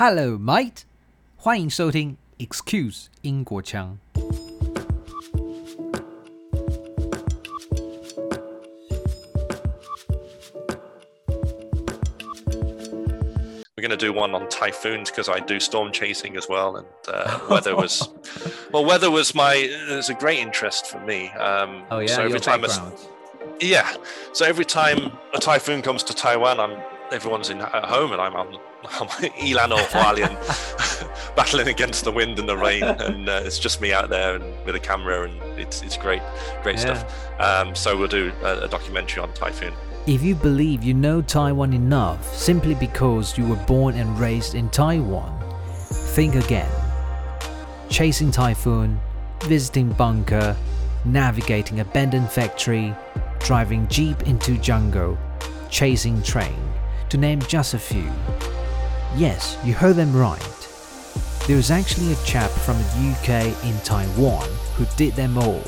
Hello, mate！欢迎收听 Excuse 英国腔。 We're going to do one on typhoons because I do storm chasing as well, and uh, weather was well. Weather was my is a great interest for me. Um, Oh yeah, so every your time, a, background. yeah. So every time a typhoon comes to Taiwan, I'm everyone's in at home, and I'm on, on Yilan or Hualien, battling against the wind and the rain, and uh, it's just me out there and with a camera, and it's it's great, great stuff. Um, so we'll do a, a documentary on typhoon. If you believe you know Taiwan enough simply because you were born and raised in Taiwan, think again. Chasing typhoon, visiting bunker, navigating abandoned factory, driving jeep into jungle, chasing train, to name just a few. Yes, you heard them right. There is actually a chap from the UK in Taiwan who did them all.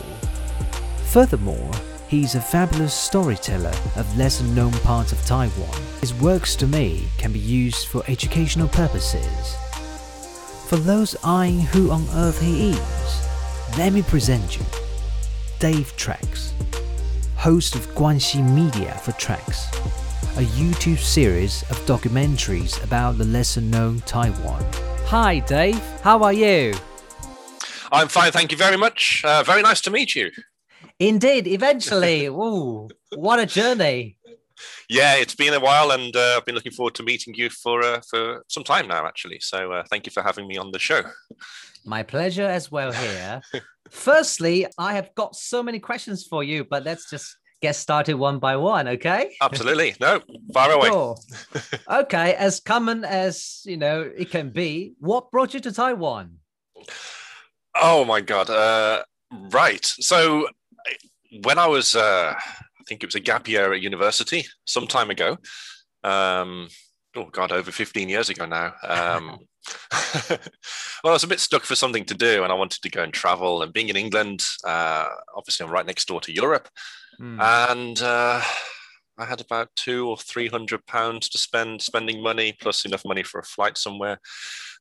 Furthermore, he's a fabulous storyteller of lesser known parts of Taiwan. His works to me can be used for educational purposes. For those eyeing who on earth he is, let me present you Dave Tracks, host of Guanxi Media for Tracks, a YouTube series of documentaries about the lesser known Taiwan. Hi, Dave. How are you? I'm fine, thank you very much. Uh, very nice to meet you. Indeed, eventually. Ooh, what a journey. Yeah, it's been a while, and uh, I've been looking forward to meeting you for uh, for some time now, actually. So uh, thank you for having me on the show. My pleasure as well here. Firstly, I have got so many questions for you, but let's just get started one by one, okay? Absolutely, no, far away. Sure. okay, as common as you know it can be. What brought you to Taiwan? Oh my god! Uh, right. So when I was, uh, I think it was a gap year at university some time ago. Um, oh god, over fifteen years ago now. Um, well, I was a bit stuck for something to do, and I wanted to go and travel. And being in England, uh, obviously, I'm right next door to Europe. Hmm. and uh, I had about two or three hundred pounds to spend, spending money plus enough money for a flight somewhere.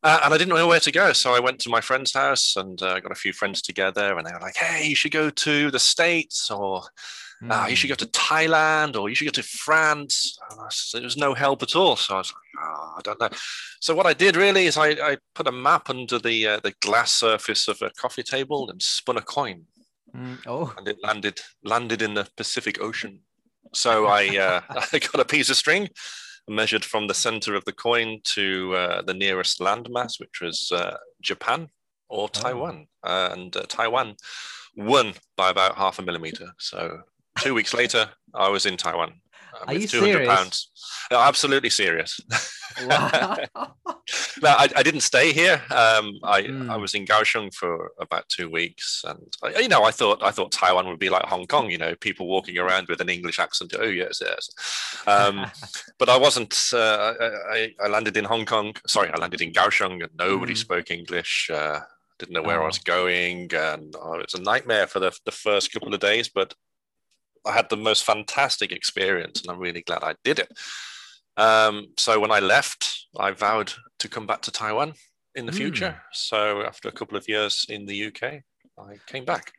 Uh, and I didn't know where to go, so I went to my friend's house and uh, got a few friends together, and they were like, "Hey, you should go to the States, or uh, you should go to Thailand, or you should go to France." And there was no help at all, so I was like, oh, "I don't know." So what I did really is I, I put a map under the uh, the glass surface of a coffee table and spun a coin Mm, Oh, and it landed landed in the Pacific Ocean. So I uh, I got a piece of string, measured from the center of the coin to uh, the nearest landmass, which was uh, Japan or Taiwan, and uh, Taiwan won by about half a millimeter. So two weeks later, I was in Taiwan. uh, Are with you 200 serious? pounds. No, absolutely serious. wow. no, I, I didn't stay here. Um, I, I Mm. was in Kaohsiung for about two weeks, and I, you know, I thought I thought Taiwan would be like Hong Kong. You know, people walking around with an English accent. Oh yes, yes. Um, but I wasn't. Uh, I, I- I landed in Hong Kong. Sorry, I landed in Kaohsiung, and nobody Mm. spoke English. Uh, didn't know where I Oh. was going, and oh, it was a nightmare for the the first couple of days. But I had the most fantastic experience, and I'm really glad I did it. Um, so when I left, I vowed to come back to Taiwan in the Mm. future. So after a couple of years in the UK, I came back.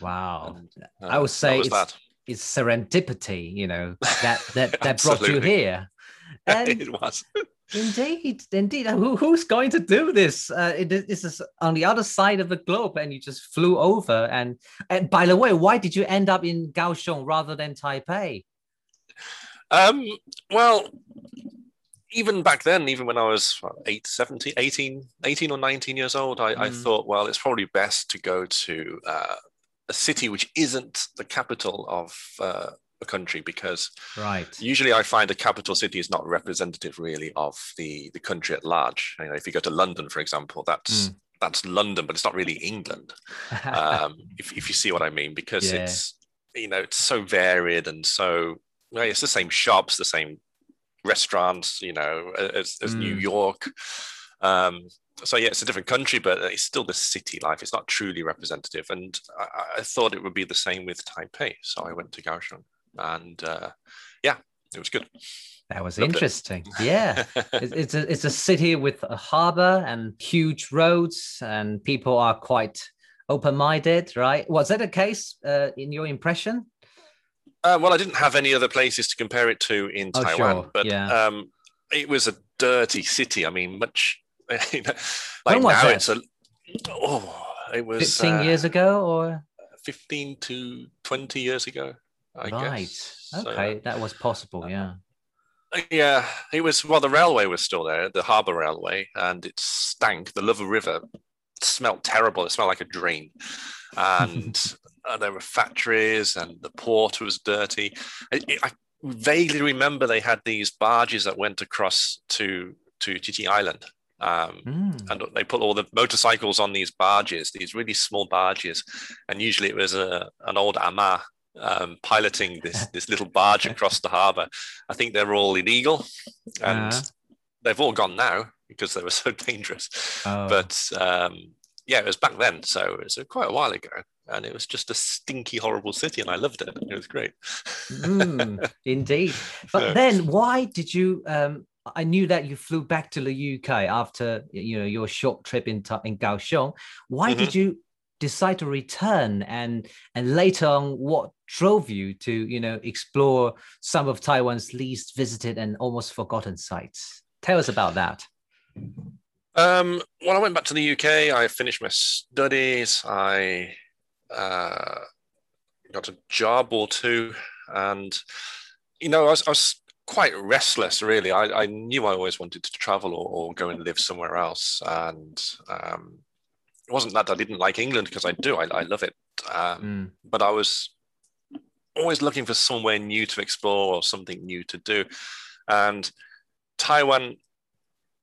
wow. And, I uh, would say it's- that. It's serendipity, you know, that that that brought you here. And it was. Indeed, indeed. Who, who's going to do this? Uh, it, this is on the other side of the globe, and you just flew over. And and by the way, why did you end up in Kaohsiung rather than Taipei? Um, well, even back then, even when I was 8, 17, 18, 18 or 19 years old, I, I Mm. thought, well, it's probably best to go to uh, a city which isn't the capital of uh, a country because Right. usually I find a capital city is not representative really of the, the country at large. You know, if you go to London, for example, that's Mm. that's London, but it's not really England. um, if, if you see what I mean, because Yeah. it's you know it's so varied and so well, it's the same shops, the same restaurants, you know, as, as New Mm. York. Um, so yeah, it's a different country, but it's still the city life. It's not truly representative, and I, I thought it would be the same with Taipei. So I went to Kaohsiung, and uh, yeah, it was good. That was Loved interesting. It. Yeah, it's a it's a city with a harbor and huge roads, and people are quite open-minded, right? Was that a case uh, in your impression? Uh, well, I didn't have any other places to compare it to in oh, Taiwan, sure. but yeah. um, it was a dirty city. I mean, much you know, like now it's a oh, it was 15 uh, years ago or 15 to 20 years ago. I right. Guess. Okay, so, that was possible. Yeah. Yeah, it was. Well, the railway was still there, the harbour railway, and it stank. The Lover River smelled terrible. It smelled like a drain, and uh, there were factories, and the port was dirty. I, I, vaguely remember they had these barges that went across to to Cijin Island. Um, mm. And they put all the motorcycles on these barges, these really small barges, and usually it was a, an old ama um, piloting this this little barge across the harbour. I think they're all illegal, and uh-huh. they've all gone now because they were so dangerous. Oh. But um, yeah, it was back then, so it was quite a while ago, and it was just a stinky, horrible city, and I loved it. It was great. mm, indeed, but yeah. then why did you? Um, I knew that you flew back to the UK after you know your short trip in in Kaohsiung. Why mm-hmm. did you decide to return and and later on what drove you to you know explore some of taiwan's least visited and almost forgotten sites? Tell us about that. Um, when i went back to the uk i finished my studies. I uh, got a job or two. And you know i was, I was quite restless really. I, I knew i always wanted to travel or, or go and live somewhere else. And um, it wasn't that I didn't like England because I do. I, I love it. Um, mm. But I was always looking for somewhere new to explore or something new to do. And Taiwan,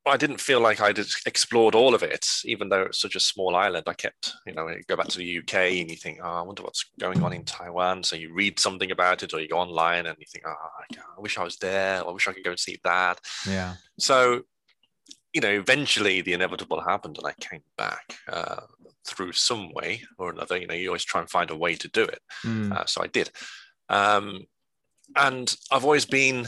I didn't feel like I'd explored all of it, even though it's such a small island. I kept, you know, you go back to the UK and you think, oh, I wonder what's going on in Taiwan. So you read something about it or you go online and you think, oh, I wish I was there. I wish I could go and see that. Yeah. So you know, eventually the inevitable happened and I came back uh, through some way or another. You know, you always try and find a way to do it. Mm. Uh, so I did. Um, and I've always been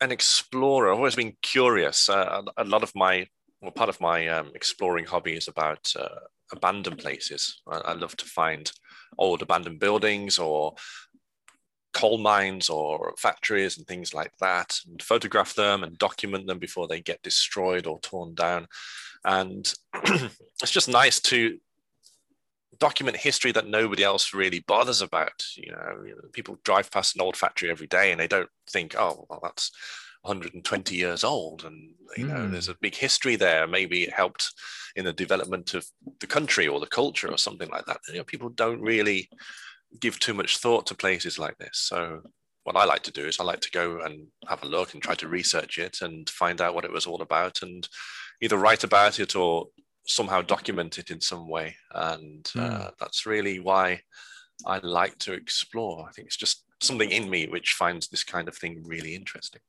an explorer, I've always been curious. Uh, a lot of my, well, part of my um, exploring hobby is about uh, abandoned places. I, I love to find old abandoned buildings or coal mines or factories and things like that and photograph them and document them before they get destroyed or torn down. And it's just nice to document history that nobody else really bothers about you know people drive past an old factory every day and they don't think oh well that's 120 years old and you know mm. there's a big history there. Maybe it helped in the development of the country or the culture or something like that. You know people don't really give too much thought to places like this. So what I like to do is I like to go and have a look and try to research it and find out what it was all about and either write about it or somehow document it in some way. And mm. uh, that's really why I like to explore. I think it's just something in me which finds this kind of thing really interesting.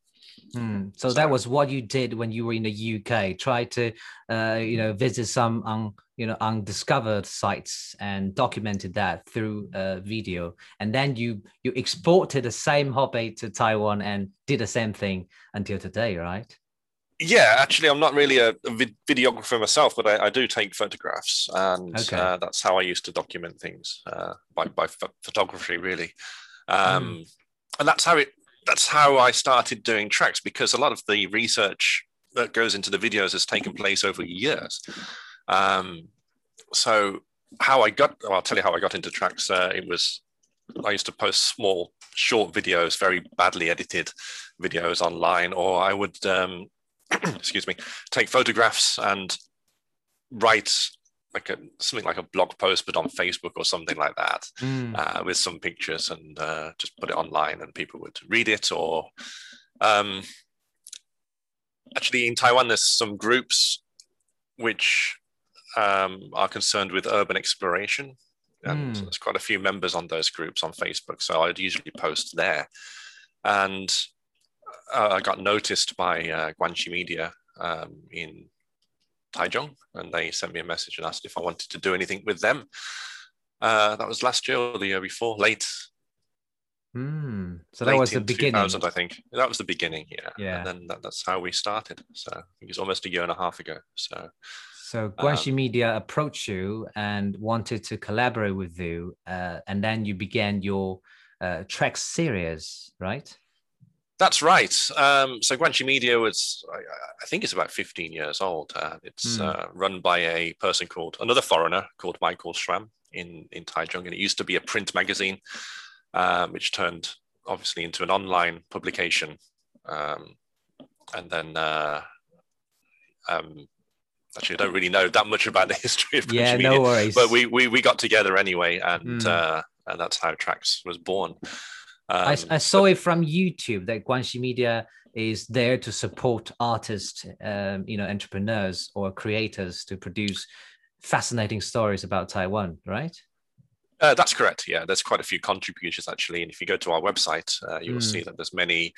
Mm. So, so, that was what you did when you were in the UK. Try to, uh, you know, visit some un, you know undiscovered sites and documented that through uh, video. And then you you exported the same hobby to Taiwan and did the same thing until today, right? Yeah, actually, I'm not really a, vid- videographer myself, but I, I, do take photographs, and okay. uh, that's how I used to document things uh, by by photography, really. Um, mm. And that's how it that's how I started doing tracks because a lot of the research that goes into the videos has taken place over years. Um, so how I got, well, I'll tell you how I got into tracks. Uh, it was I used to post small, short videos, very badly edited videos online, or I would, um, excuse me, take photographs and write like a something like a blog post, but on Facebook or something like that, mm. uh, with some pictures and uh, just put it online, and people would read it. Or um, actually, in Taiwan, there's some groups which um, are concerned with urban exploration, and mm. there's quite a few members on those groups on Facebook. So I'd usually post there, and uh, I got noticed by uh, Guanxi Media um, in Taichung, and they sent me a message and asked if I wanted to do anything with them. Uh, that was last year or the year before, late Mm. So that was the beginning. I think that was the beginning. Yeah. Yeah. And then that, that's how we started. So I think it's almost a year and a half ago. So. So Guanxi um, Media approached you and wanted to collaborate with you, uh, and then you began your uh, track series, right? That's right. Um, so Guanxi Media was, I, I, think it's about 15 years old. Uh, it's mm. uh, run by a person called, another foreigner called Michael Schramm in, in Taichung. And it used to be a print magazine um, which turned obviously into an online publication. Um, and then, uh, um, actually, I don't really know that much about the history of yeah, media, no worries. But we, we we got together anyway, and mm. uh, and that's how Tracks was born. I, I, um, saw but, it from YouTube that Guanxi Media is there to support artists, um, you know, entrepreneurs or creators to produce fascinating stories about Taiwan, right? Uh, that's correct. Yeah, there's quite a few contributors actually, and if you go to our website, uh, you will mm. see that there's many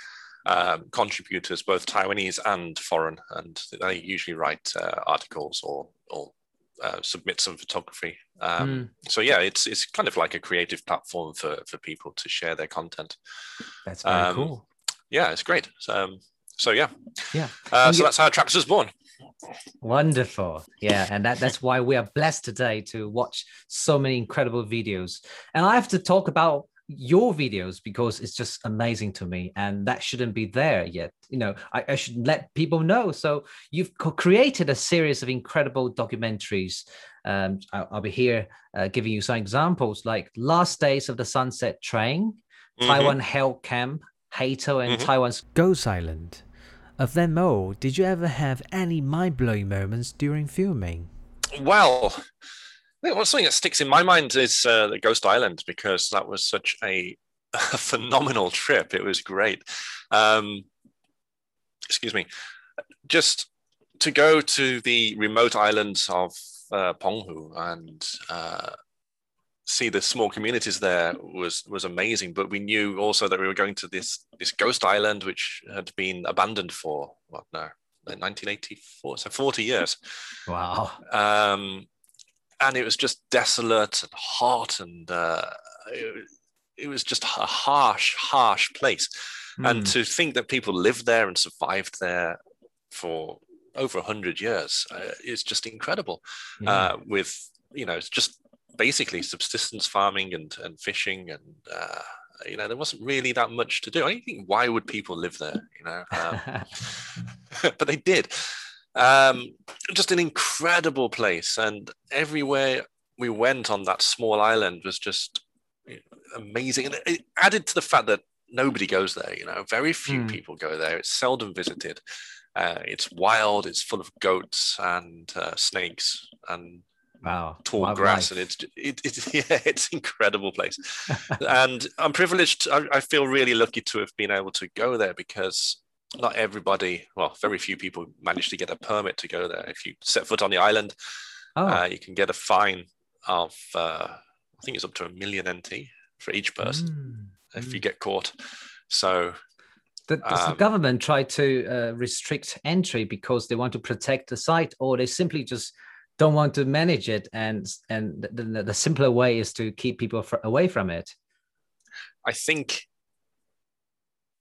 um, contributors, both Taiwanese and foreign, and they usually write uh, articles or or uh, submit some photography. Um, mm. So yeah, it's it's kind of like a creative platform for for people to share their content. That's very um, cool. Yeah, it's great. So, um, so yeah, yeah. Uh, so you- that's how Tracks was born. Wonderful. Yeah. And that, that's why we are blessed today to watch so many incredible videos. And I have to talk about your videos because it's just amazing to me and that shouldn't be there yet you know i, I should let people know so you've co- created a series of incredible documentaries um, I'll, I'll, be here uh, giving you some examples like last days of the sunset train mm-hmm. taiwan hell camp Heito and mm-hmm. Taiwan's Ghost Island. Of them all, did you ever have any mind blowing moments during filming? Well, one something that sticks in my mind is uh, the Ghost Island because that was such a, a phenomenal trip. It was great. Um, excuse me. Just to go to the remote islands of uh, Penghu and uh, see the small communities there was was amazing. But we knew also that we were going to this this ghost island, which had been abandoned for what now, 1984, so 40 years. Wow. Um, and it was just desolate and hot, and uh, it, it, was just a harsh, harsh place. Mm. And to think that people lived there and survived there for over 100 years uh, is just incredible. Yeah. Uh, with you know, it's just basically subsistence farming and, and fishing and uh, you know there wasn't really that much to do i think why would people live there you know um, but they did um, just an incredible place and everywhere we went on that small island was just amazing and it added to the fact that nobody goes there you know very few mm. people go there it's seldom visited uh, it's wild it's full of goats and uh, snakes and wow tall grass life. and it's it, it, yeah it's incredible place and i'm privileged I, I, feel really lucky to have been able to go there because not everybody well very few people manage to get a permit to go there if you set foot on the island oh. uh, you can get a fine of uh, i think it's up to a million nt for each person mm. if mm. you get caught so the, does um, the government try to uh, restrict entry because they want to protect the site or they simply just don't want to manage it and and the, the simpler way is to keep people away from it i think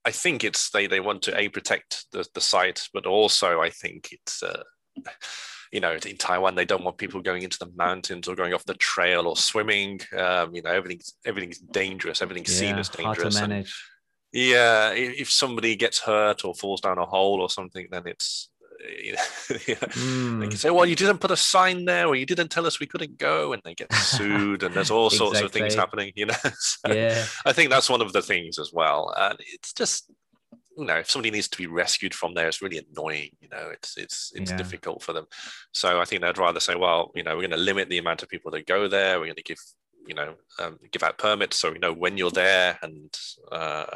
i think it's they they want to a protect the, the site but also i think it's uh, you know in taiwan they don't want people going into the mountains or going off the trail or swimming. Um, you know everything's everything's dangerous. Everything's yeah, seen as dangerous hard to manage. And, yeah if somebody gets hurt or falls down a hole or something then it's you know, mm. they can say, "Well, you didn't put a sign there, or you didn't tell us we couldn't go," and they get sued, and there's all exactly. sorts of things happening. You know, so yeah. I think that's one of the things as well, and it's just you know, if somebody needs to be rescued from there, it's really annoying. You know, it's it's it's yeah. difficult for them. So I think they'd rather say, well, you know, we're going to limit the amount of people that go there. We're going to give you know um, give out permits so we know when you're there, and uh,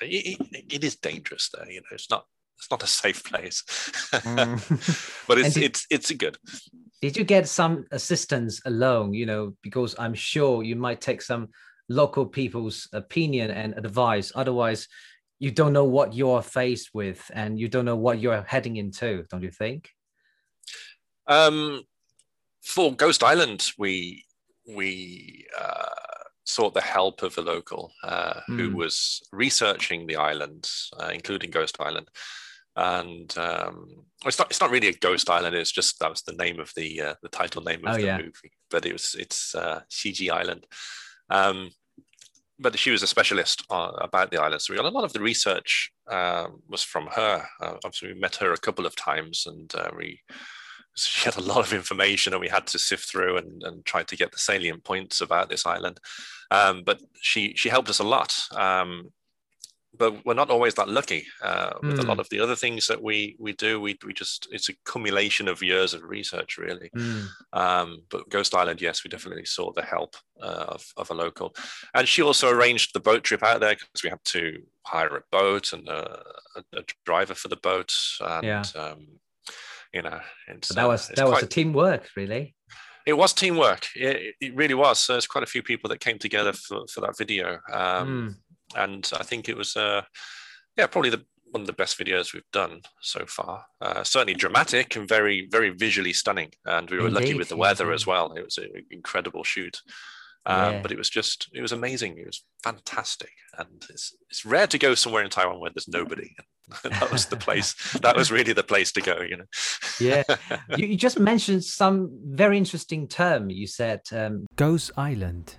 it, it is dangerous there. You know, it's not it's not a safe place, mm. but it's did, it's it's good. Did you get some assistance alone? You know, because I'm sure you might take some local people's opinion and advice. Otherwise, you don't know what you're faced with, and you don't know what you're heading into. Don't you think? Um, for Ghost Island, we we uh, sought the help of a local uh, mm. who Hmm. was researching the island, uh, including Ghost Island. And um, it's not it's not really a ghost island. It's just that was the name of the uh, the title name of Oh, the yeah. movie. But it was it's uh, Xiji Island. Um, but she was a specialist uh, about the island, so we got a lot of the research um, was from her. Uh, obviously, we met her a couple of times, and uh, we she had a lot of information, and we had to sift through and, and try to get the salient points about this island. Um, but she she helped us a lot. Um, but we're not always that lucky uh, with a Mm. lot of the other things that we we do. We we just it's a accumulation of years of research, really. Mm. Um, but Ghost Island, yes, we definitely saw the help uh, of, of a local. And she also arranged the boat trip out there because we had to hire a boat and a, a, a driver for the boat. And, Yeah. um, you know, So that uh, was it's that was a teamwork, really. it was teamwork. It, it really was. So there's quite a few people that came together for, for that video. Um, Mm. And I think it was, uh, yeah, probably the one of the best videos we've done so far. Uh, certainly dramatic and very, very visually stunning. And we were lucky with the weather yeah. as well. It was an incredible shoot. Um, Yeah. But it was just, it was amazing. It was fantastic. And it's, it's rare to go somewhere in Taiwan where there's nobody. that was the place. that was really the place to go, you know. Yeah. you, you just mentioned some very interesting term. You said, um, Ghost Island.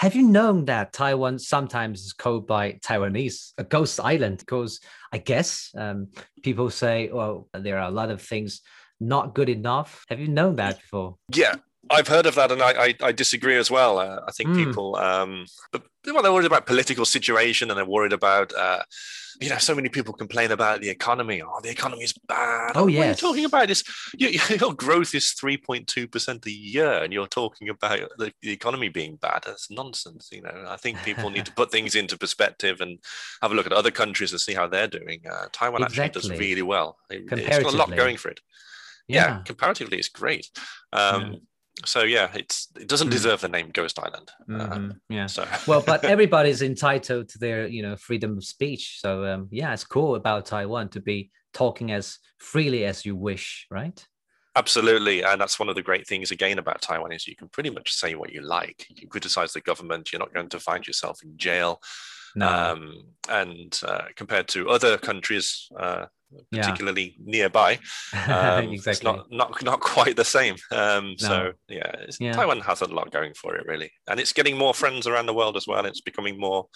Have you known that Taiwan sometimes is called by Taiwanese a ghost island? Because I guess um, people say, well, there are a lot of things not good enough. Have you known that before? Yeah, I've heard of that, and I I, I disagree as well. Uh, I think Mm. people, um, but well, they're worried about political situation, and they're worried about, uh, you know, so many people complain about the economy. Oh, the economy is bad. Oh, you yes. talking about this? Your, your growth is three point two percent a year, and you're talking about the, the economy being bad. That's nonsense. You know, I think people need to put things into perspective and have a look at other countries and see how they're doing. Uh, Taiwan actually does really well. It, it's got a lot going for it yeah, comparatively it's great um so yeah it's it doesn't Mm. deserve the name ghost island uh, Mhm, yeah. so well, but everybody's entitled to their, you know, freedom of speech. So um, yeah, it's cool about Taiwan to be talking as freely as you wish, right? absolutely and that's one of the great things again about taiwan is you can pretty much say what you like you can criticize the government you're not going to find yourself in jail No. um and uh, compared to other countries uh Yeah. particularly nearby um, it's not not not quite the same um so yeah, it's, Yeah. taiwan has a lot going for it really and it's getting more friends around the world as well it's becoming more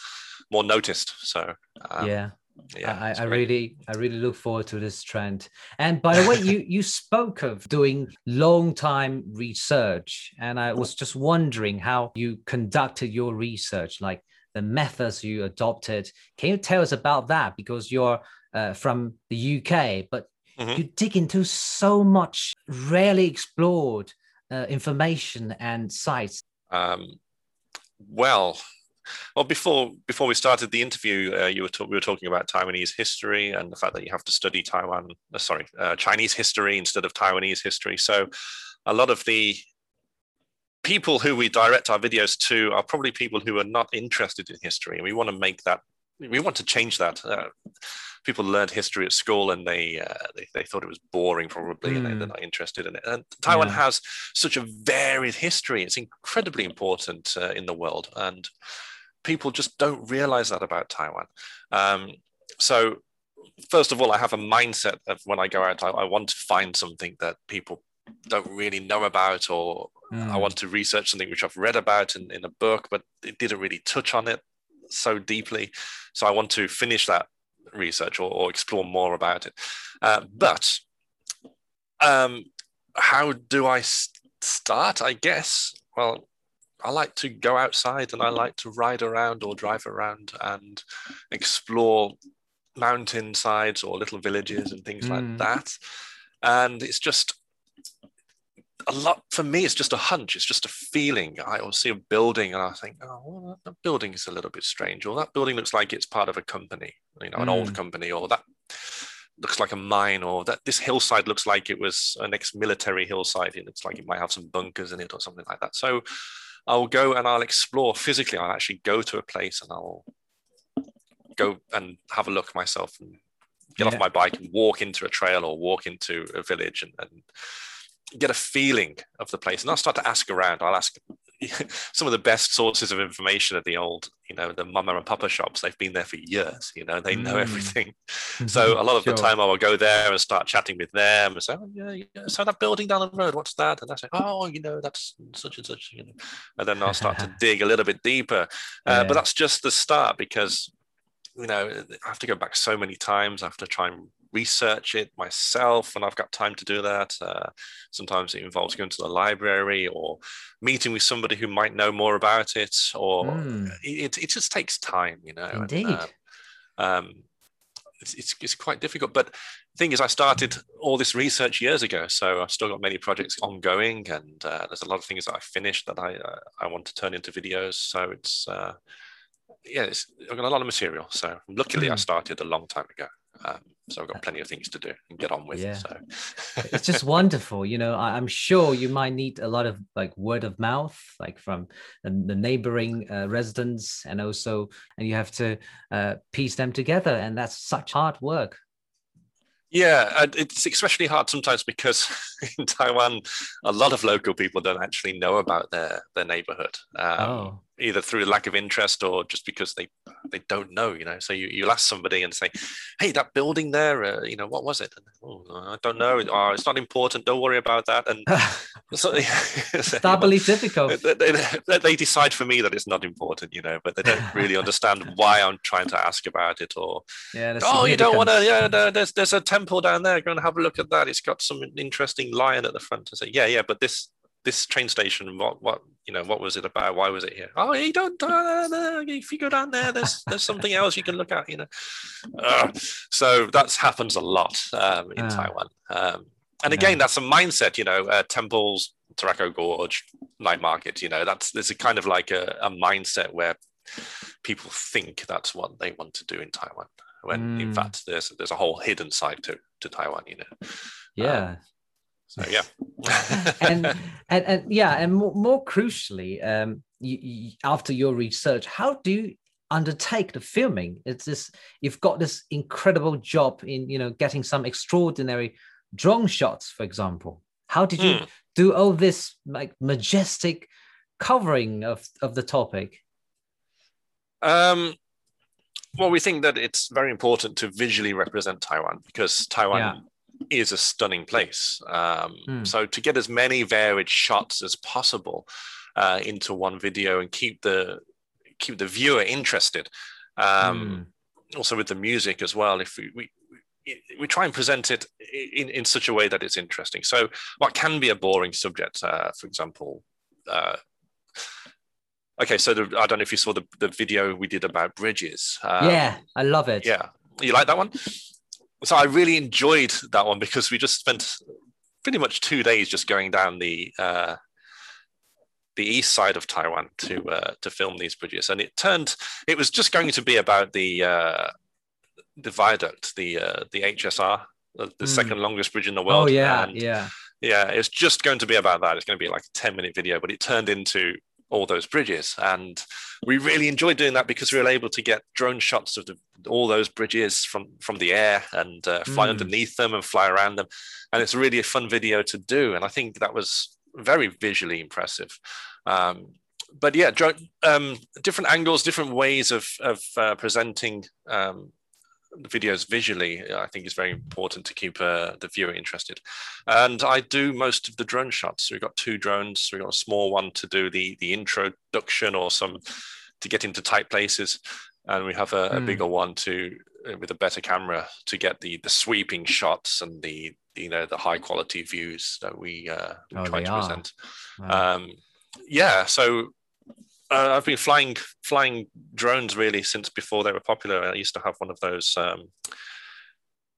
more noticed so um, yeah. yeah I, I really, I really look forward to this trend. And by the way, you you spoke of doing long time research, and I was just wondering how you conducted your research, like the methods you adopted. Can you tell us about that? Because you're uh, from the UK, but Mhm. you dig into so much rarely explored uh, information and sites. Um, well, well, before before we started the interview, uh, you were talk- we were talking about Taiwanese history and the fact that you have to study Taiwan, uh, sorry, uh, Chinese history instead of Taiwanese history. So, a lot of the people who we direct our videos to are probably people who are not interested in history, and we want to make that. We want to change that. People learned history at school and they uh, they, they thought it was boring probably and they- they're Mm. not interested in it and taiwan Yeah. has such a varied history it's incredibly important uh, in the world and people just don't realize that about taiwan um, so first of all i have a mindset of when i go out I, I want to find something that people don't really know about or I Mm. want to research something which I've read about in, in a book, but it didn't really touch on it so deeply. So I want to finish that research or, or explore more about it. Uh, but um, how do I start? I guess, well, I like to go outside and I like to ride around or drive around and explore mountainsides or little villages and things Mm. like that. And it's just a lot for me it's just a hunch it's just a feeling i will see a building and i think oh well, that- building is a little bit strange or that building looks like it's part of a company you know an old Mm. company or that looks like a mine or that this hillside looks like it was an ex-military hillside it looks like it might have some bunkers in it or something like that so i'll go and i'll explore physically i'll actually go to a place and i'll go and have a look myself and get Yeah. off my bike and walk into a trail or walk into a village and, and get a feeling of the place and I'll start to ask around. I'll ask, some of the best sources of information are the old, you know, the mama and papa shops. They've been there for years. You know, they know mm. everything. so a lot of sure. the time, I will go there and start chatting with them and say, "Oh yeah, yeah, so that building down the road, what's that?" And I say, "Oh, you know, that's such and such." You know, and then I'll start to dig a little bit deeper. Uh, yeah. But that's just the start because you know I have to go back so many times. I have to try and research it myself when I've got time to do that. Uh, sometimes it involves going to the library or meeting with somebody who might know more about it, or mm. it, it just takes time, you know. Indeed. And, um, um, it's, it's, it's, quite difficult. But the thing is, I started all this research years ago, so I've still got many projects ongoing, and uh, there's a lot of things that I finished that I uh, I want to turn into videos. So it's uh, yeah, it's, I've got a lot of material. So luckily, mm. I hmm. started a long time ago. Um, so I've got plenty of things to do and get on with. Yeah. So it's just wonderful. You know, I, am sure you might need a lot of like word of mouth, like from the, the neighboring uh, residents, and also, and you have to uh, piece them together, and that's such hard work. Yeah, it's especially hard sometimes because in Taiwan, a lot of local people don't actually know about their their neighborhood. Um, oh either through lack of interest or just because they they don't know you know? So you, you'll ask somebody and say hey that building there uh, you know what was it? And, oh, i don't know. Oh, it's not important. Don't worry about that. And so doubly difficult they, they, they, decide for me that it's not important you know but they don't really understand why i'm trying to ask about it or yeah, oh you don't want to yeah there's there's a temple down there. Go and have a look at that. It's got some interesting lion at the front. And say yeah yeah but this this train station, what what you know, what was it about? Why was it here? Oh, you don't. Uh, if you go down there, there's there's something else you can look at. You know, uh, so that happens a lot um, in uh, Taiwan. Um, and again, yeah. that's a mindset. You know, uh, temples, Taroko Gorge, night market. You know, that's there's a kind of like a, a mindset where people think that's what they want to do in Taiwan, when mm. in fact there's there's a whole hidden side to to Taiwan. You know. Yeah. Um, so yeah. and, and and yeah, and more, more crucially, um, you, you, after your research, how do you undertake the filming? It's this you've got this incredible job in you know getting some extraordinary drone shots, for example. How did you mm. do all this like majestic covering of of the topic? Um, well, we think that it's very important to visually represent Taiwan because Taiwan yeah is a stunning place. Um, mm. So to get as many varied shots as possible uh, into one video and keep the keep the viewer interested. Um, mm. Also with the music as well. If we, we we try and present it in, in such a way that it's interesting. So, what can be a boring subject, uh, for example, uh, okay, so the, I don't know if you saw the, the video we did about bridges. Um, yeah, I love it. Yeah, you like that one? So I really enjoyed that one because we just spent pretty much two days just going down the uh, the east side of Taiwan to uh, to film these bridges, and it turned it was just going to be about the uh, the viaduct, the uh, the HSR, the, the mm. second longest bridge in the world. Oh yeah, and yeah, yeah. It's just going to be about that. It's going to be like a ten minute video, but it turned into all those bridges. And we really enjoyed doing that because we were able to get drone shots of the, all those bridges from, from the air and uh, fly mm. underneath them and fly around them. And it's really a fun video to do. And I think that was very visually impressive. Um, but yeah, um, different angles, different ways of, of uh, presenting um, videos visually, I think is very important to keep uh, the viewer interested. And I do most of the drone shots. So we've got two drones. We've got a small one to do the the introduction or some to get into tight places, and we have a, mm. a hmm. bigger one to uh, with a better camera to get the the sweeping shots and the you know the high quality views that we, uh, oh, try to are. present. Wow. Um, yeah, so uh, I've been flying flying drones really since before they were popular. I used to have one of those um,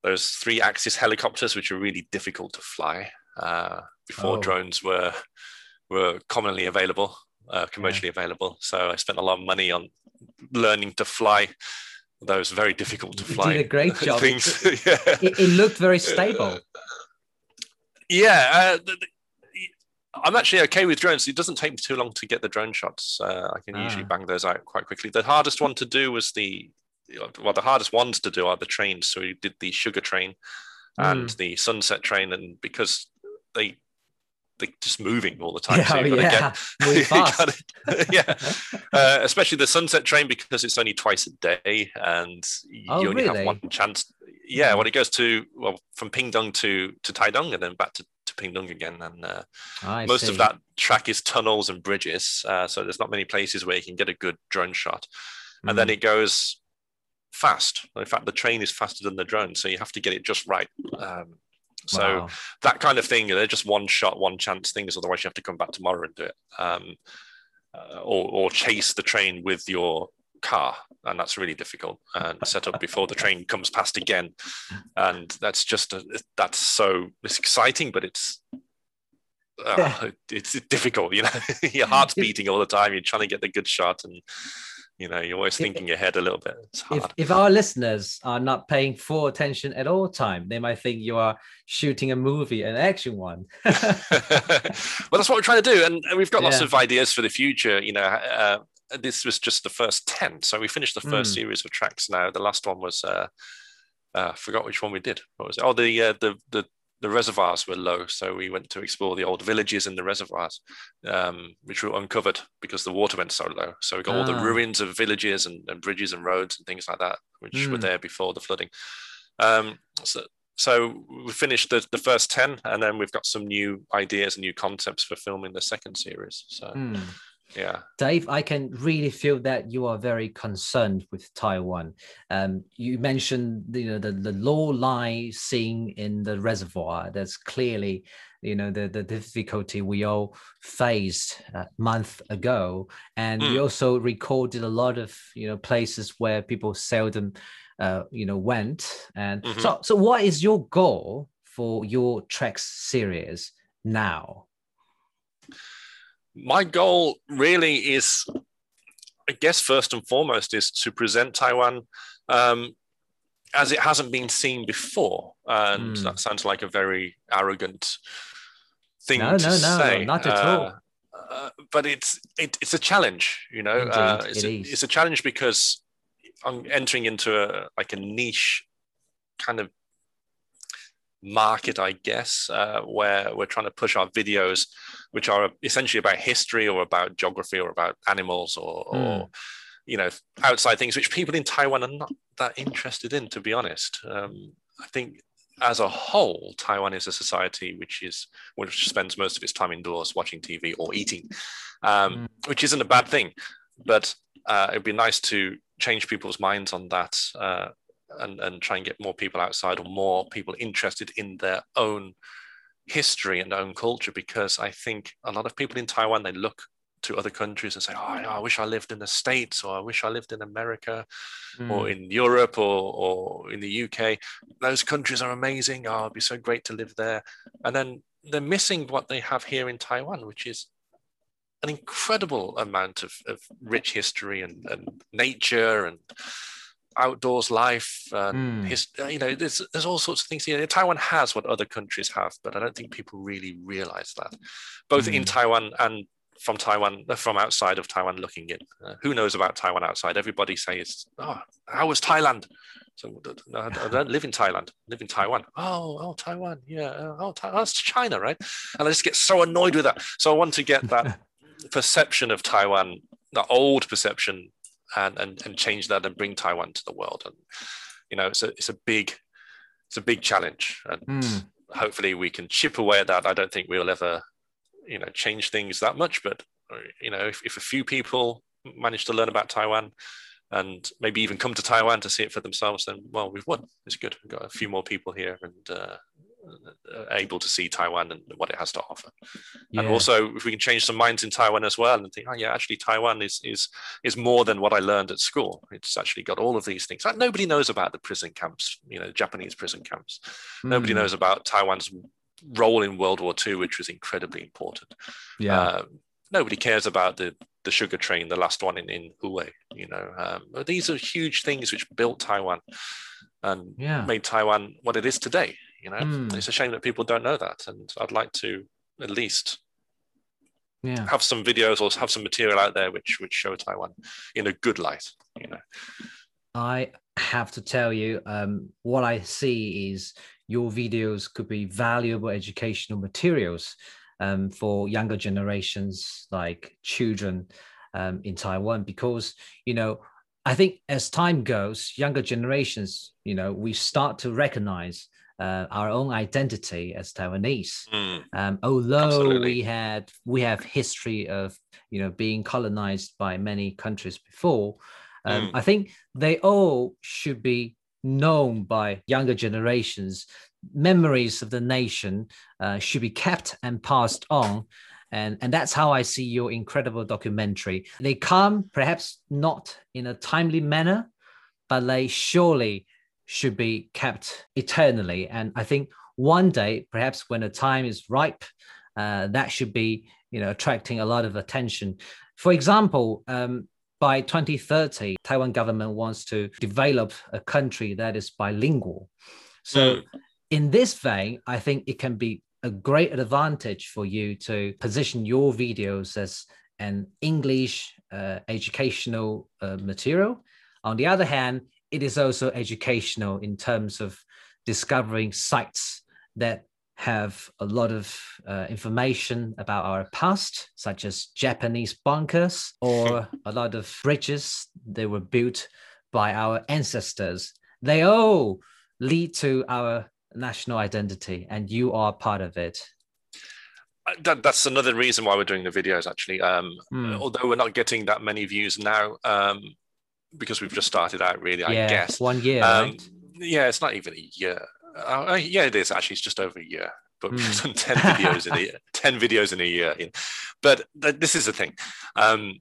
those three axis helicopters, which are really difficult to fly uh, before oh. drones were were commonly available, uh, commercially yeah. available. So I spent a lot of money on learning to fly those very difficult to fly. You did a great job. Things. yeah. it, it, looked very stable. Yeah, uh, I'm actually okay with drones. It doesn't take me too long to get the drone shots. Uh, I can ah. usually bang those out quite quickly. The hardest one to do was the well, the hardest ones to do are the trains. So we did the sugar train and mm. the sunset train, and because they they're just moving all the time. Yeah, so you've yeah. got to Move get, you fast. gotta- yeah, uh, especially the sunset train because it's only twice a day and you Oh, only really? have one chance. Yeah, when it goes to well from Pingdong to to Taidong and then back to, to Pingdong again, and uh, I most of that track is tunnels and bridges, uh, so there's not many places where you can get a good drone shot. And then Mm. it goes fast. In fact, the train is faster than the drone, so you have to get it just right. Um, so Wow. that kind of thing, they're just one shot, one chance things. Otherwise, you have to come back tomorrow and do it, um, uh, or, or chase the train with your car, and that's really difficult and set up before the train comes past again. And that's just a, that's so it's exciting, but it's uh, it's difficult. You know, your heart's beating all the time. You're trying to get the good shot, and you know, you're always If- thinking ahead a little bit. It's if, hard. if our listeners are not paying full attention at all time, they might think you are shooting a movie, an action one. well, that's what we're trying to do, and we've got lots Yeah. of ideas for the future. You know, uh, this was just the first ten, so we finished the first Mm. series of tracks. Now the last one was, uh, uh, forgot which one we did. What was it? Oh, the uh, the the the reservoirs were low, so we went to explore the old villages in the reservoirs, um, which were uncovered because the water went so low. So we got all the Ah. ruins of villages and, and bridges and roads and things like that, which were Mm. there before the flooding. Um, so, so we finished the, the first 10 and then we've got some new ideas and new concepts for filming the second series so Hmm. Yeah Dave, I can really feel that you are very concerned with Taiwan. Um, you mentioned you know the, the low line scene in the reservoir. That's clearly you know the, the difficulty we all faced a month ago, and you Mm. also recorded a lot of you know places where people seldom uh, you know went. And Mhm. so, so what is your goal for your treks series now? My goal really is i guess first and foremost is to present taiwan um, as it hasn't been seen before and Mm. that sounds like a very arrogant thing No, to no, no, say not at all. uh, but it's it, it's a challenge you know Indeed, uh, it's, it a, is. it's a challenge because i'm entering into a like a niche kind of market i guess uh, where we're trying to push our videos which are essentially about history or about geography or about animals or, or you know outside things which people in taiwan are not that interested in to be honest. Um, i think as a whole taiwan is a society which is which spends most of its time indoors watching tv or eating um, which isn't a bad thing. But uh, it'd be nice to change people's minds on that uh, and, and try and get more people outside or more people interested in their own history and own culture because I think a lot of people in Taiwan they look to other countries and say, "Oh, I wish I lived in the States, or I wish I lived in America, or Mm. in Europe, or or in the UK. Those countries are amazing. Oh, it'd be so great to live there." And then they're missing what they have here in Taiwan, which is an incredible amount of, of rich history and, and nature and outdoors life and Mm. his, uh, you know there's there's all sorts of things here taiwan has what other countries have but i don't think people really realize that both in Mm. taiwan and from taiwan uh, from outside of taiwan looking in uh, who knows about taiwan outside everybody says oh how was thailand so I I don't live in Thailand. I live in Taiwan. Oh, oh, Taiwan. Yeah. uh, Oh, Thai- that's China, right? And I just get so annoyed with that. So I want to get that perception of Taiwan, the old perception, and and and change that and bring Taiwan to the world. And you know, it's a it's a big it's a big challenge, and Mm. hopefully we can chip away at that. I don't think we'll ever, you know, change things that much, but you know, if, if a few people manage to learn about Taiwan and maybe even come to Taiwan to see it for themselves, then well, we've won. It's good. We've got a few more people here and uh, uh, able to see Taiwan and what it has to offer. And also, if we can change some minds in Taiwan as well, and think, oh yeah, actually Taiwan is is is more than what I learned at school. It's actually got all of these things. Like, nobody knows about the prison camps, you know, Japanese prison camps. Nobody Mm. knows about Taiwan's role in World War II, which was incredibly important. Yeah. Uh, nobody cares about the the sugar train, the last one in in Huwei. You know, um, these are huge things which built Taiwan and yeah. made Taiwan what it is today. You know, Mm. it's a shame that people don't know that, and I'd like to at least Yeah. have some videos or have some material out there which which show Taiwan in a good light. You know, I have to tell you, um, what I see is your videos could be valuable educational materials um, for younger generations, like children um, in Taiwan, because you know I think as time goes, younger generations, you know, we start to recognize uh, our own identity as Taiwanese. Mm. Um, although Absolutely. we had we have history of you know being colonized by many countries before, um, mm. I think they all should be known by younger generations. Memories of the nation uh, should be kept and passed on. And, and that's how I see your incredible documentary. They come perhaps not in a timely manner, but they surely should be kept eternally. And I think one day, perhaps when the time is ripe, uh, that should be you know attracting a lot of attention. For example, um, by 2030, Taiwan government wants to develop a country that is bilingual. So, mm. in this vein, I think it can be a great advantage for you to position your videos as an English uh, educational uh, material. On the other hand, it is also educational in terms of discovering sites that have a lot of uh, information about our past, such as Japanese bunkers or a lot of bridges that were built by our ancestors. They all lead to our national identity, and you are part of it. Uh, that, that's another reason why we're doing the videos, actually. Um, mm. Although we're not getting that many views now, um, because we've just started out, really, yeah, I guess. One year. Um, right? Yeah, it's not even a year. Uh, uh, yeah, it is actually. It's just over a year, but mm. we've done ten videos in a year, ten videos in a year. But th- this is the thing. Um,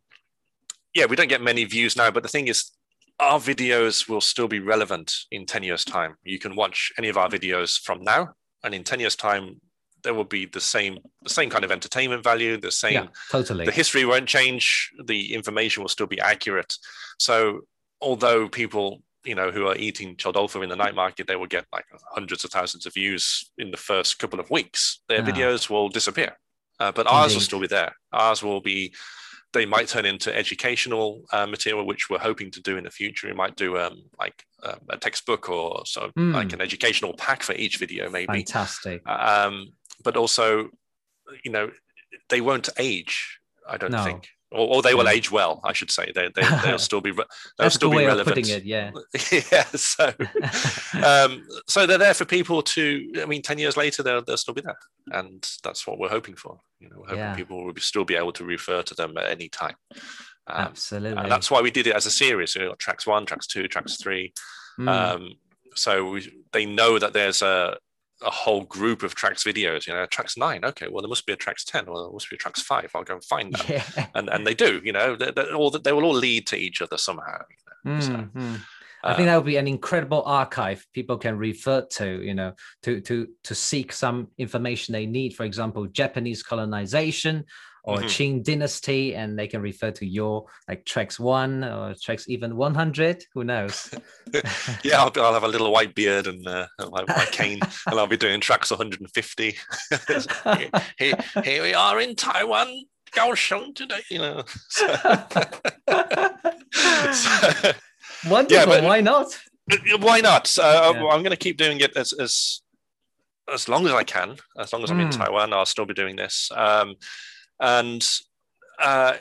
yeah, we don't get many views now, but the thing is, our videos will still be relevant in ten years' time. You can watch any of our videos from now, and in ten years' time, there will be the same the same kind of entertainment value the same yeah, totally the history won't change the information will still be accurate so although people you know, who are eating chou tofu in the night market, they will get like hundreds of thousands of views in the first couple of weeks. Their oh. videos will disappear, uh, but Indeed. ours will still be there. Ours will be. They might turn into educational uh, material, which we're hoping to do in the future. We might do um, like um, a textbook or so, mm. like an educational pack for each video, maybe. Fantastic. Um, but also, you know, they won't age. I don't no. think or, or they will age well, I should say. They, they, will still be they'll That's still the be relevant. It, yeah, yeah. So, um, so they're there for people to. I mean, ten years later, they'll they'll still be there, and that's what we're hoping for. You know, we're hoping yeah. people will still be able to refer to them at any time. Um, Absolutely, and that's why we did it as a series. You know, tracks one, tracks two, tracks three. Mm. Um, so we, they know that there's a a whole group of tracks videos. You know, tracks nine. Okay, well there must be a tracks ten. Well, there must be a tracks five. I'll go and find them. Yeah. And and they do. You know, they, they, all they will all lead to each other somehow. You know? mm-hmm. I think that would be an incredible archive people can refer to, you know, to to to seek some information they need. For example, Japanese colonization or mm-hmm. Qing dynasty, and they can refer to your like tracks one or tracks even 100. Who knows? yeah, I'll, I'll, have a little white beard and uh, my, my cane, and I'll be doing tracks 150. here, here, here, we are in Taiwan, Kaohsiung today, you know. So, so, Wonderful. Yeah, but, why not? Why not? Uh, yeah. I'm going to keep doing it as, as as long as I can. As long as I'm mm. in hmm. Taiwan, I'll still be doing this. Um, and uh,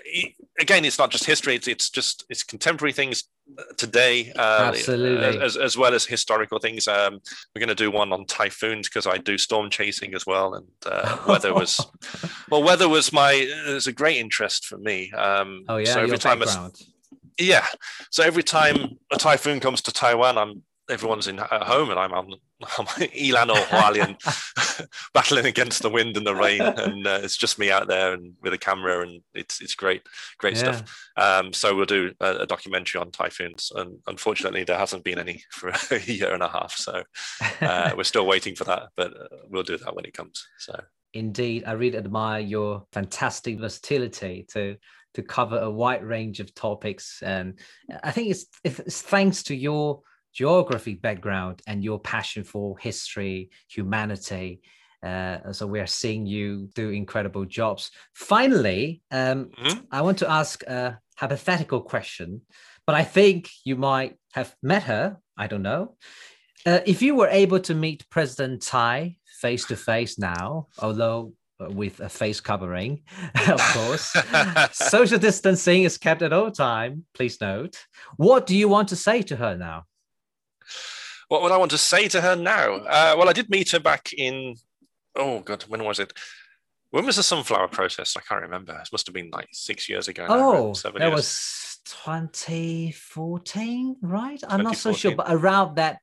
again, it's not just history; it's, it's just it's contemporary things today, uh, Absolutely. as, as well as historical things. Um, we're going to do one on typhoons because I do storm chasing as well, and uh, weather was well, weather was my was a great interest for me. Um, oh yeah, so every time yeah, so every time a typhoon comes to Taiwan, I'm everyone's in at home and I'm on, on Yilan or Hualien battling against the wind and the rain and uh, it's just me out there and with a camera and it's it's great great yeah. stuff um, so we'll do a, a, documentary on typhoons and unfortunately there hasn't been any for a year and a half. So uh, we're still waiting for that but uh, we'll do that when it comes. So. Indeed. I really admire your fantastic versatility to to cover a wide range of topics. And I think it's it's thanks to your geography background and your passion for history, humanity. Uh, so we are seeing you do incredible jobs. Finally, um, mm-hmm. I want to ask a hypothetical question, but I think you might have met her. I don't know. Uh, if you were able to meet President Tsai face to face now, although uh, with a face covering, of course. Social distancing is kept at all time. Please note. What do you want to say to her now? What would I want to say to her now? Uh, well, I did meet her back in. Oh God, when was it? When was the sunflower protest? I can't remember. It must have been like six years ago. Now, oh, seven that years. was 2014, right? I'm not so sure, but around that.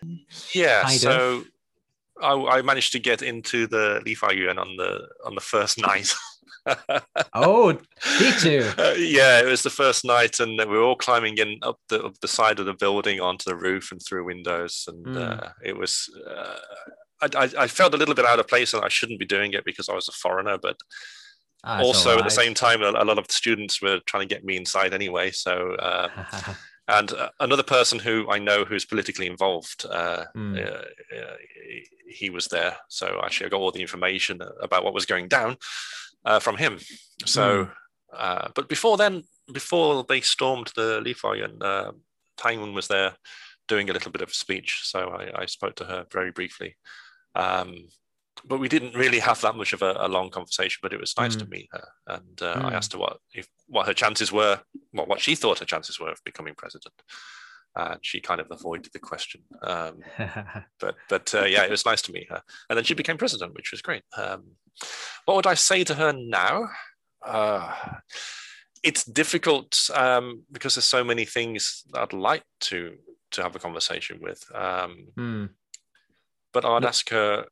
Yeah. so. I, I, managed to get into the Yuan on the on the first night. Oh, did you? Uh, yeah, it was the first night, and we were all climbing in up the up the side of the building onto the roof and through windows, and mm. uh, it was. Uh, I, I, felt a little bit out of place and I shouldn't be doing it because I was a foreigner, but ah, also right. at the same time, a, a, lot of the students were trying to get me inside anyway. So, uh, and uh, another person who I know who's politically involved, uh, mm. he was there. So actually, I got all the information about what was going down uh, from him. So, mm. but before then, before they stormed the Lifayuan, uh, Tang was there doing a little bit of a speech. So I, I spoke to her very briefly. Um, but we didn't really have that much of a, a long conversation. But it was nice mm. to meet her, and uh, mm. I asked her what if what her chances were, what what she thought her chances were of becoming president, and she kind of avoided the question. Um, but but uh, yeah, it was nice to meet her, and then she became president, which was great. Um, what would I say to her now? Uh, it's difficult um, because there's so many things I'd like to to have a conversation with. Mm but I'd ask her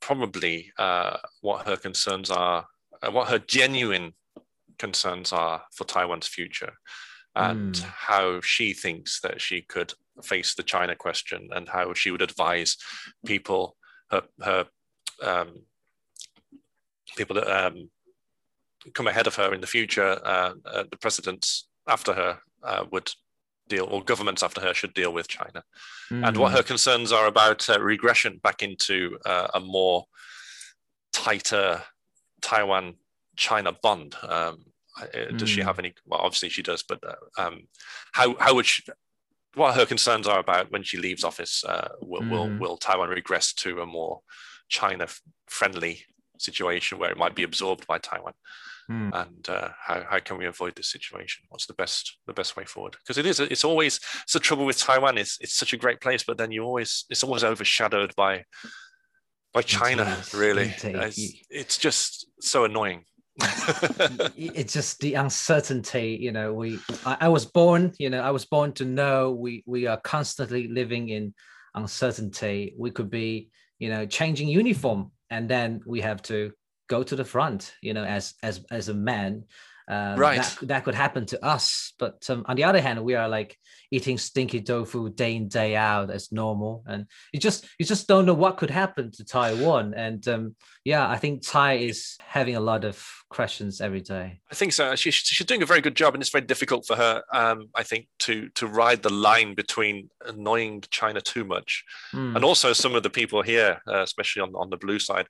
probably uh, what her concerns are, uh, what her genuine concerns are for Taiwan's future, and mm. how she thinks that she could face the China question, and how she would advise people, her, her um, people that um, come ahead of her in the future, uh, uh the presidents after her uh, would deal, or governments after her should deal with China, mm. and what her concerns are about uh, regression back into uh, a more tighter Taiwan China bond. Um, mm. Does she hmm. have any? Well, obviously she does, but uh, um, how how would she? What her concerns are about when she leaves office? Uh, will, mm. will hmm. will Taiwan regress to a more China friendly situation where it might be absorbed by Taiwan? mm. and uh, how, how can we avoid this situation what's the best the best way forward because it is it's always it's the trouble with taiwan it's it's such a great place but then you always it's always overshadowed by by china really it's, it's just so annoying it's just the uncertainty you know we I, I, was born you know i was born to know we we are constantly living in uncertainty. We could be you know changing uniform and then we have to go to the front you know as as as a man um, right. that, that could happen to us but um, on the other hand we are like eating stinky tofu day in day out as normal and you just you just don't know what could happen to taiwan and um, yeah i think Tsai is having a lot of questions every day. I think so. She, she's doing a very good job and it's very difficult for her um, i think to to ride the line between annoying china too much mm. and also some of the people here uh, especially on, on the blue side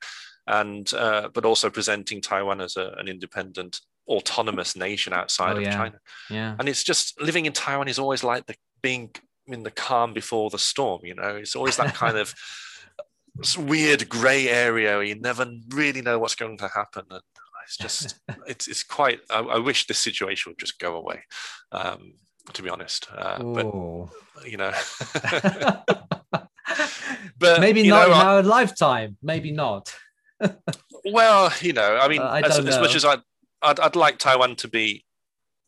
and uh, but also presenting Taiwan as a, an independent, autonomous nation outside oh, of yeah. China. Yeah, and it's just living in Taiwan is always like the being in the calm before the storm. You know, it's always that kind of weird grey area where you never really know what's going to happen. And it's just it's it's quite. I, I wish this situation would just go away. Um, to be honest, uh, but you know. but maybe not know, in our lifetime. Maybe not well, you know, I mean, uh, I as, as, much as I'd, I'd, I'd, like Taiwan to be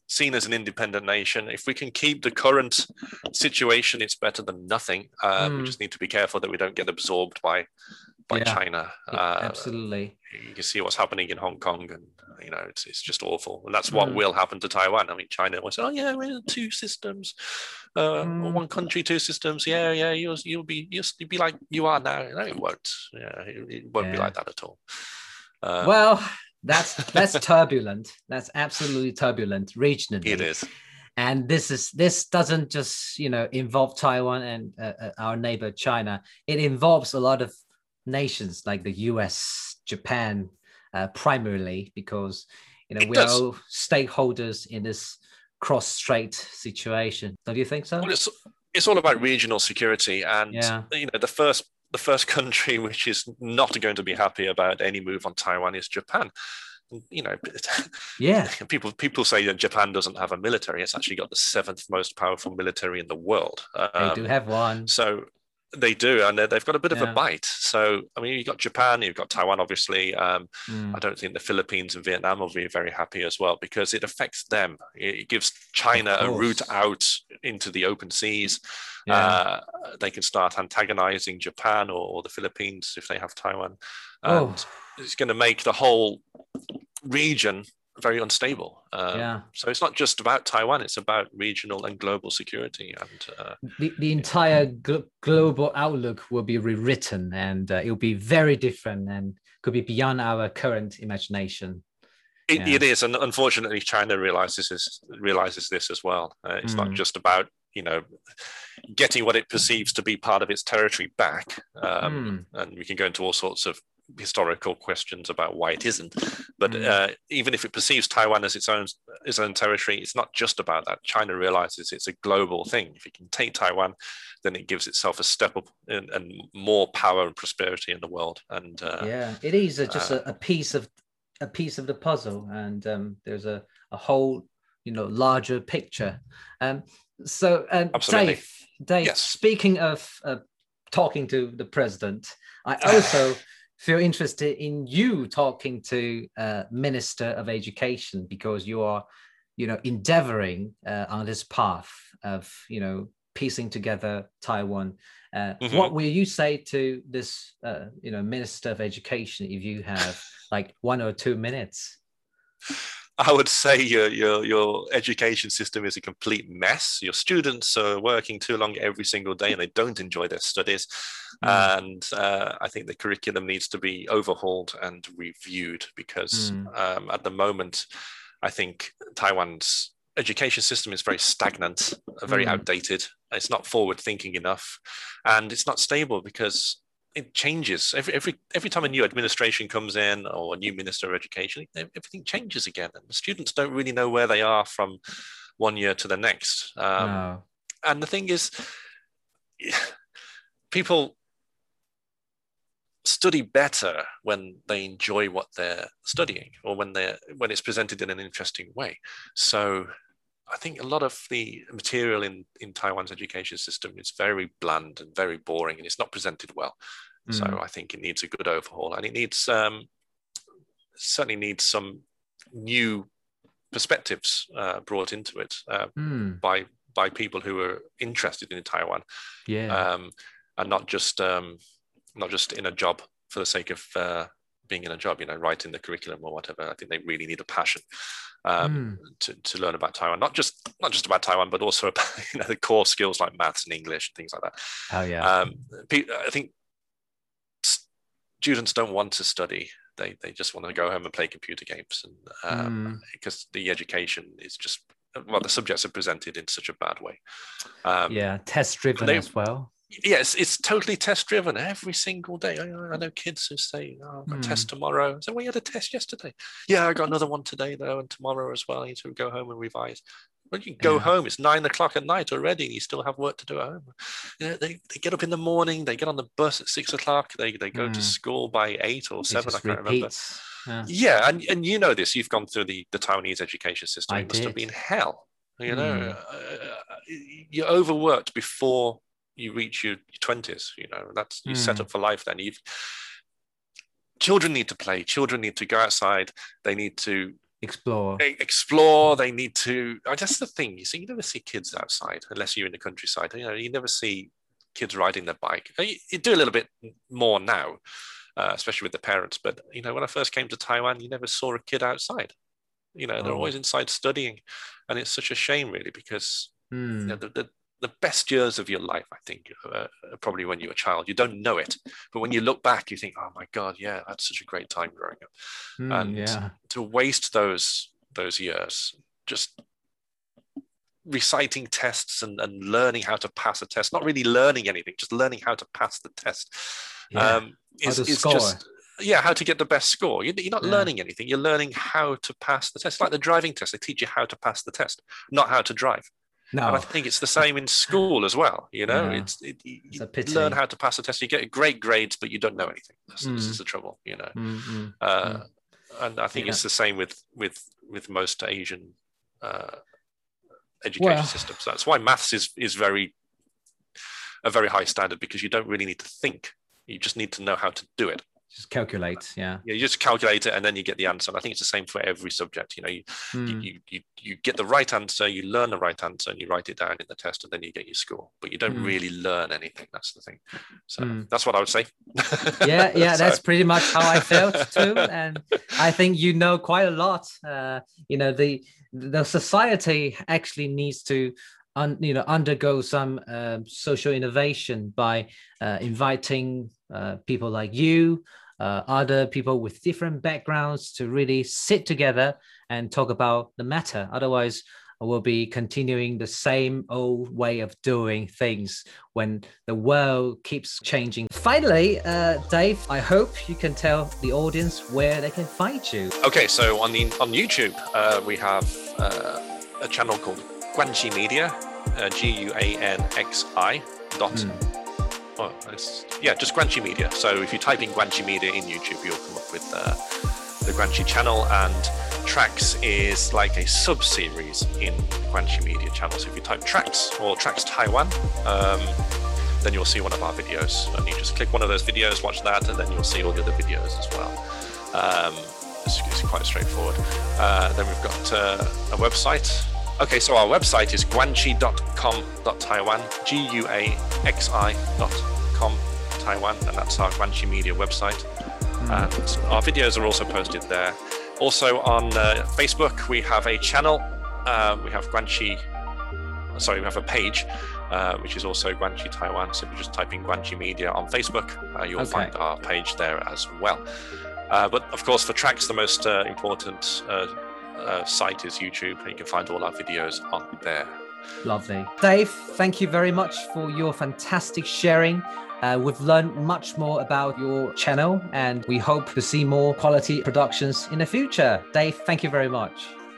seen as an independent nation, if we can keep the current situation, it's better than nothing. Uh, mm. We hmm. just need to be careful that we don't get absorbed by by yeah, China. Uh, absolutely. You can see what's happening in Hong Kong, and you know, it's, it's just awful. And that's what mm. will happen to Taiwan. I mean, China will say, "Oh yeah, we're two systems, uh, mm. one country, two systems." Yeah, yeah, you'll you'll be you'll, you'll be like you are now. No, it won't. Yeah, it, it won't yeah. be like that at all. Um, well, that's that's turbulent. That's absolutely turbulent regionally. It is. And this is this doesn't just you know involve Taiwan and uh, uh our neighbor China. It involves a lot of nations like the U.S., Japan, uh, primarily because you know it we does. are all stakeholders in this cross-strait situation. Don't you think so? Well, it's it's all about regional security, and yeah. you know the first the first country which is not going to be happy about any move on Taiwan is Japan. You know, yeah. People people say that Japan doesn't have a military. It's actually got the seventh most powerful military in the world. Um, they do um, have one. So they do, and they've got a bit of a bite. So, I mean, you've got Japan, you've got Taiwan, obviously. Um, mm. I don't think the Philippines and Vietnam will be very happy as well because it affects them. It gives China a route out into the open seas. Yeah. Uh, they can start antagonizing Japan or, or, the Philippines if they have Taiwan. And oh. it's going to make the whole region very unstable. Um, yeah. So it's not just about Taiwan; it's about regional and global security. And uh, the the entire gl- global outlook will be rewritten, and uh, it will be very different, and could be beyond our current imagination. It, yeah. it is, and unfortunately, China realizes this, realizes this as well. Uh, it's mm. not just about you know getting what it perceives to be part of its territory back, um, mm. and we can go into all sorts of historical questions about why it isn't. But mm. uh, even if it perceives Taiwan as its own its own territory, it's not just about that. China realizes it's a global thing. If it can take Taiwan, then it gives itself a step up in, and more power and prosperity in the world. And uh, yeah, it is a, just uh, a, piece of a piece of the puzzle, and um, there's a, a whole you know larger picture. Um, so, um, Dave, Dave, yes. speaking of uh, talking to the president, I also feel interested in you talking to uh, Minister of Education because you are, you know, endeavoring uh, on this path of, you know, piecing together Taiwan. Uh, mm-hmm. What will you say to this, uh, you know, Minister of Education if you have like one or two minutes? I would say your, your, your education system is a complete mess. Your students are working too long every single day and they don't enjoy their studies. Mm. And uh, I think the curriculum needs to be overhauled and reviewed because mm. um, at the moment, I think Taiwan's education system is very stagnant, very mm. outdated. It's not forward thinking enough and it's not stable because it changes. Every every every time a new administration comes in or a new minister of education everything changes again and the students don't really know where they are from one year to the next. Um, no. and the thing is people study better when they enjoy what they're studying or when they're when it's presented in an interesting way. So I think a lot of the material in, in Taiwan's education system is very bland and very boring, and it's not presented well. Mm. So I think it needs a good overhaul, and it needs um, certainly needs some new perspectives uh, brought into it uh, mm. by by people who are interested in Taiwan, yeah, um, and not just um, not just in a job for the sake of uh, being in a job, you know, writing the curriculum or whatever. I think they really need a passion um, mm. to, to learn about Taiwan, not just not just about Taiwan, but also about you know the core skills like maths and English and things like that. Oh yeah. Um, I think students don't want to study; they they just want to go home and play computer games, and um, mm. because the education is just well, the subjects are presented in such a bad way. Um, yeah, test driven as well yes, it's totally test driven every single day. I, I, know kids who say, "Oh, I've got mm. a test tomorrow." So we had a test yesterday. Yeah, I got another one today though, and tomorrow as well. I need to go home and revise. When you go yeah. home, it's nine o'clock at night already, and you still have work to do at home. You know, they, they get up in the morning, they get on the bus at six o'clock, they, they go mm. to hmm. school by eight or seven. I can't repeats. remember. Yeah. yeah, and, and you know this. You've gone through the, the Taiwanese education system. I it must did. have been hell. You know, mm. uh, you're overworked before you reach your twenties. You know, that's you mm. set hmm. up for life. Then you've children need to play. Children need to go outside. They need to explore. explore. They need to. Oh, that's the thing. You see, you never see kids outside unless you're in the countryside. You know, you never see kids riding their bike. You, you do a little bit more now, uh, especially with the parents. But you know, when I first came to Taiwan, you never saw a kid outside. You know, they're oh. always inside studying, and it's such a shame, really, because mm. you know, the, the, the best years of your life, I think, uh, probably when you're a child. You don't know it, but when you look back, you think, "Oh my God, yeah, that's such a great time growing up." Mm, and yeah. to waste those those years just reciting tests and, and learning how to pass a test, not really learning anything, just learning how to pass the test, yeah. um, is, is just yeah, how to get the best score. You're, not yeah. learning anything. You're learning how to pass the test. Like the driving test, they teach you how to pass the test, not how to drive. No. And I think it's the same in school as well. You know, Yeah. it's it, you, It's a pity. learn how to pass a test. You get great grades, but you don't know anything. This Mm. is the trouble. You know, Mm, mm. uh, and I think Yeah. it's the same with with with most Asian uh, education Well- systems. That's why maths is is very a very high standard because you don't really need to think. You just need to know how to do it. Just calculate. Yeah. yeah You just calculate it and then you get the answer. And I think it's the same for every subject. You know, you, Mm. you, you, you, get the right answer, you learn the right answer, and you write it down in the test, and then you get your score. But you don't Mm. really learn anything. That's the thing. So Mm. that's what I would say. yeah yeah So- that's pretty much how i felt too and i think you know quite a lot uh, you know the the society actually needs to un, you know undergo some um social innovation by uh, inviting uh, people like you uh, other people with different backgrounds to really sit together and talk about the matter otherwise we'll be continuing the same old way of doing things when the world keeps changing. Finally, uh, Dave, I hope you can tell the audience where they can find you. Okay, so on the on YouTube, uh, we have uh, a channel called Guanxi Media, uh, G U A N X I dot. Hmm. It's, yeah, just Guanxi Media. So if you type in Guanxi Media in YouTube, you'll come up with uh, the Guanxi channel, and Tracks is like a sub series in Guanxi Media channel. So if you type Tracks or Tracks Taiwan, um, then you'll see one of our videos, and you just click one of those videos, watch that, and then you'll see all the other videos as well. Um, it's, it's quite straightforward. Uh, then we've got uh, a website. Okay, so our website is guanxi.com.taiwan, G U A X I dot com Taiwan, and that's our Guanxi Media website. And our videos are also posted there. Also on uh, Facebook, we have a channel. Uh, we have Guanxi, sorry, we have a page, uh, which is also Guanxi Taiwan. So if you just type in Guanxi Media on Facebook, uh, you'll Okay. find our page there as well. Uh, but of course, for tracks, the most uh, important uh, uh, site is YouTube. You can find all our videos on there. Lovely. Dave, thank you very much for your fantastic sharing. Uh, we've learned much more about your channel and we hope to see more quality productions in the future. Dave, thank you very much.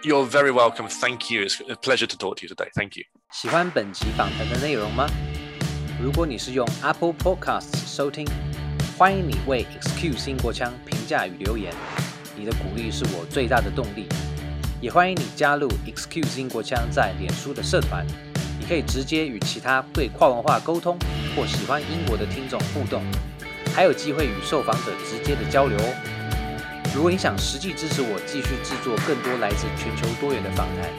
You're very welcome. Thank you. It's a pleasure to talk to you today. Thank you. 喜欢本集访谈的内容吗？如果你是用 Apple Podcasts 收听，欢迎你为 Excuse 英国腔评价与留言，你的鼓励是我最大的动力。 也欢迎你加入 Excuse 英国腔在脸书的社团，你可以直接与其他对跨文化沟通或喜欢英国的听众互动，还有机会与受访者直接的交流哦。如果你想实际支持我继续制作更多来自全球多元的访谈，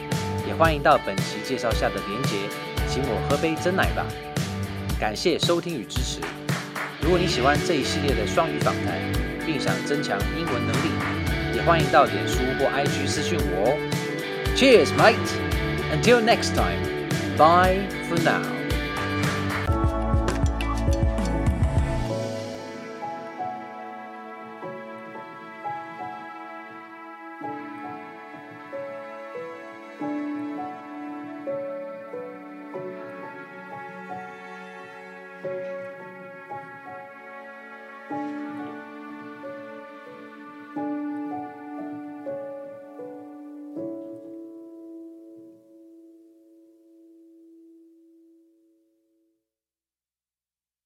也欢迎到本期介绍下的连结，请我喝杯真奶吧。感谢收听与支持。如果你喜欢这一系列的双语访谈，并想增强英文能力，欢迎到脸书或 IG 私讯我哦。Cheers, mate! Until next time, bye for now.